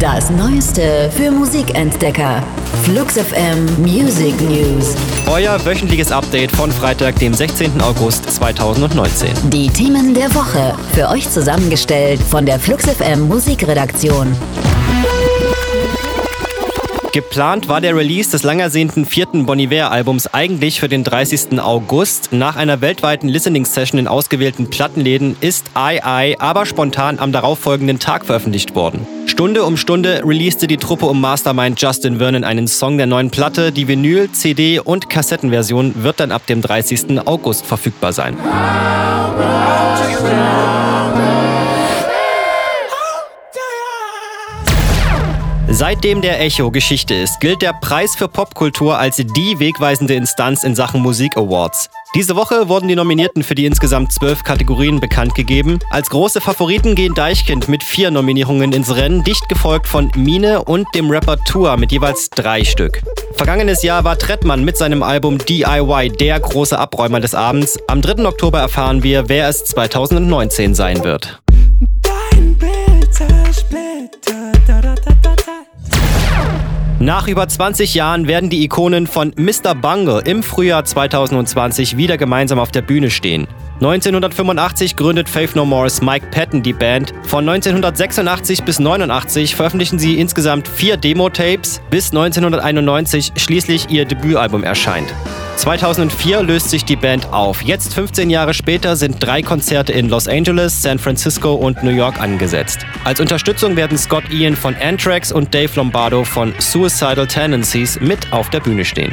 Das Neueste für Musikentdecker. Flux FM Music News. Euer wöchentliches Update von Freitag, dem 16. August 2019. Die Themen der Woche. Für euch zusammengestellt von der Flux FM Musikredaktion. Geplant war der Release des langersehnten vierten Bon Iver-Albums eigentlich für den 30. August. Nach einer weltweiten Listening-Session in ausgewählten Plattenläden ist I I aber spontan am darauffolgenden Tag veröffentlicht worden. Stunde um Stunde releaste die Truppe um Mastermind Justin Vernon einen Song der neuen Platte. Die Vinyl, CD und Kassettenversion wird dann ab dem 30. August verfügbar sein. Seitdem der Echo Geschichte ist, gilt der Preis für Popkultur als die wegweisende Instanz in Sachen Musik Awards. Diese Woche wurden die Nominierten für die insgesamt zwölf Kategorien bekannt gegeben. Als große Favoriten gehen Deichkind mit vier Nominierungen ins Rennen, dicht gefolgt von Mine und dem Rapper Tour mit jeweils drei Stück. Vergangenes Jahr war Trettmann mit seinem Album DIY der große Abräumer des Abends. Am 3. Oktober erfahren wir, wer es 2019 sein wird. Dein Bild nach über 20 Jahren werden die Ikonen von Mr. Bungle im Frühjahr 2020 wieder gemeinsam auf der Bühne stehen. 1985 gründet Faith No More's Mike Patton die Band. Von 1986 bis 1989 veröffentlichen sie insgesamt vier Demo-Tapes, bis 1991 schließlich ihr Debütalbum erscheint. 2004 löst sich die Band auf. Jetzt, 15 Jahre später, sind drei Konzerte in Los Angeles, San Francisco und New York angesetzt. Als Unterstützung werden Scott Ian von Anthrax und Dave Lombardo von Suicidal Tendencies mit auf der Bühne stehen.